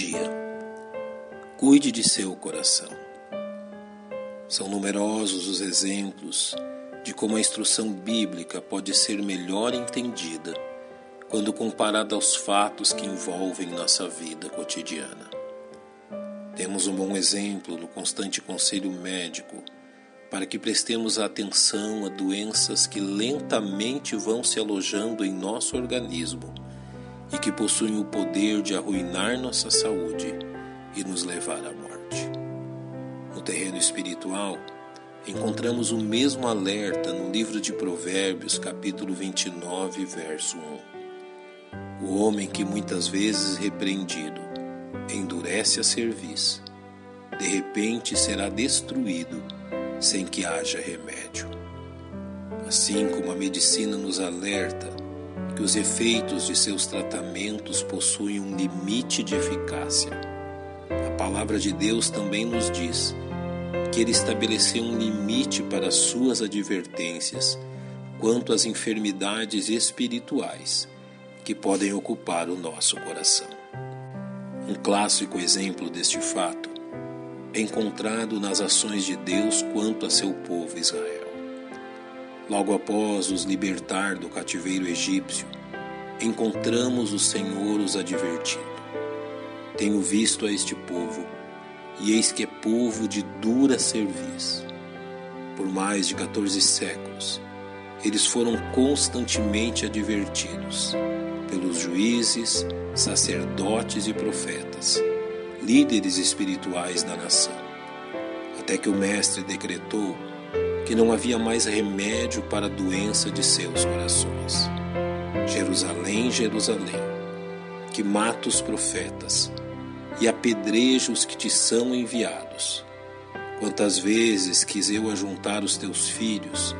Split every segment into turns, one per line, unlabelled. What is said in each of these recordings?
dia. Cuide de seu coração. São numerosos os exemplos de como a instrução bíblica pode ser melhor entendida quando comparada aos fatos que envolvem nossa vida cotidiana. Temos um bom exemplo no constante conselho médico para que prestemos atenção a doenças que lentamente vão se alojando em nosso organismo e que possuem o poder de arruinar nossa saúde e nos levar à morte. No terreno espiritual, encontramos o mesmo alerta no livro de Provérbios, capítulo 29, verso 1. O homem que muitas vezes repreendido endurece a cerviz, de repente será destruído sem que haja remédio. Assim como a medicina nos alerta que os efeitos de seus tratamentos possuem um limite de eficácia. A palavra de Deus também nos diz que ele estabeleceu um limite para suas advertências quanto às enfermidades espirituais que podem ocupar o nosso coração. Um clássico exemplo deste fato é encontrado nas ações de Deus quanto a seu povo Israel. Logo após os libertar do cativeiro egípcio, encontramos o Senhor os advertindo: Tenho visto a este povo, e eis que é povo de dura cerviz. Por mais de 14 séculos, eles foram constantemente advertidos pelos juízes, sacerdotes e profetas, líderes espirituais da nação, até que o Mestre decretou que não havia mais remédio para a doença de seus corações. Jerusalém, Jerusalém, que mata os profetas e apedreja os que te são enviados. Quantas vezes quis eu ajuntar os teus filhos,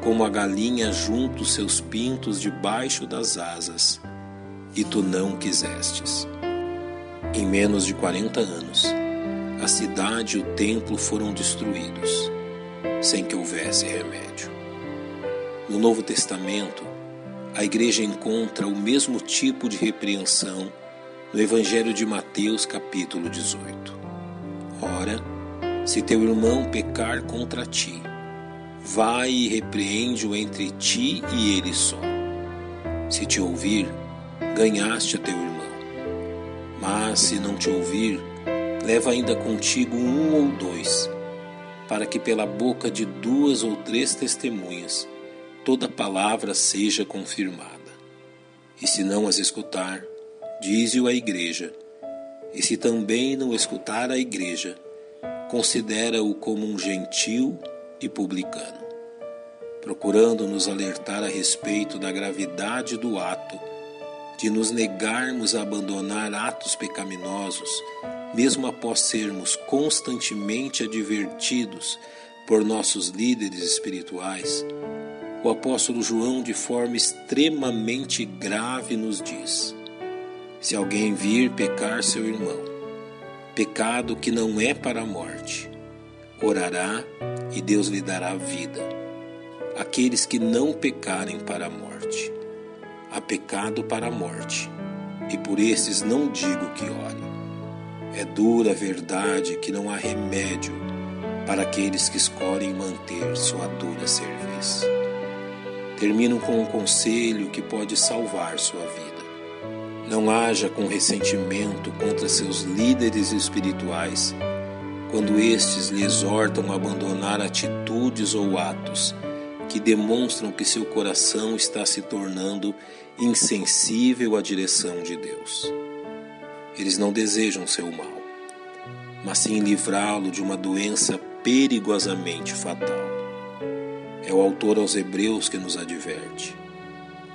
como a galinha junta os seus pintos debaixo das asas, e tu não quisestes. Em menos de quarenta anos, a cidade e o templo foram destruídos sem que houvesse remédio. No Novo Testamento, a igreja encontra o mesmo tipo de repreensão no Evangelho de Mateus, capítulo 18. Ora, se teu irmão pecar contra ti, vai e repreende-o entre ti e ele só. Se te ouvir, ganhaste a teu irmão. Mas se não te ouvir, leva ainda contigo um ou dois para que pela boca de duas ou três testemunhas toda palavra seja confirmada. E se não as escutar, dize-o à igreja. E se também não escutar a igreja, considera-o como um gentil e publicano, procurando nos alertar a respeito da gravidade do ato de nos negarmos a abandonar atos pecaminosos mesmo após sermos constantemente advertidos por nossos líderes espirituais, o apóstolo João, de forma extremamente grave, nos diz: Se alguém vir pecar seu irmão, pecado que não é para a morte, orará e Deus lhe dará vida. Aqueles que não pecarem para a morte, pecado para a morte, e por esses não digo que ore. É dura verdade que não há remédio para aqueles que escolhem manter sua dura serviço. Termino com um conselho que pode salvar sua vida. Não haja com ressentimento contra seus líderes espirituais quando estes lhe exortam a abandonar atitudes ou atos que demonstram que seu coração está se tornando insensível à direção de Deus. Eles não desejam seu mal, mas sim livrá-lo de uma doença perigosamente fatal. É o autor aos Hebreus que nos adverte: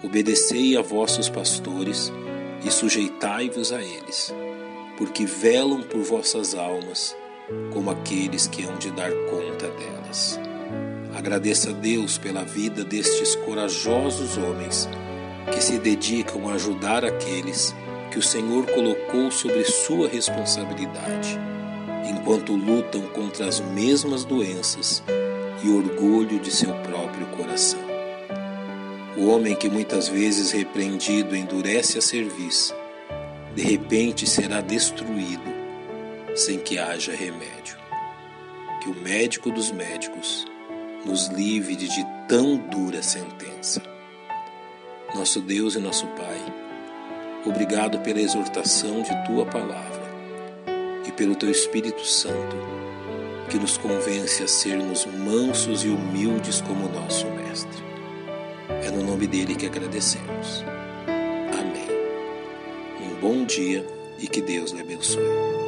Obedecei a vossos pastores e sujeitai-vos a eles, porque velam por vossas almas como aqueles que hão de dar conta delas. Agradeça a Deus pela vida destes corajosos homens que se dedicam a ajudar aqueles que o Senhor colocou sobre sua responsabilidade, enquanto lutam contra as mesmas doenças e orgulho de seu próprio coração. O homem que muitas vezes repreendido endurece a cerviz, de repente será destruído sem que haja remédio. Que o médico dos médicos nos livre de tão dura sentença. Nosso Deus e nosso Pai, obrigado pela exortação de tua palavra e pelo teu Espírito Santo, que nos convence a sermos mansos e humildes como nosso Mestre. É no nome dele que agradecemos. Amém. Um bom dia e que Deus lhe abençoe.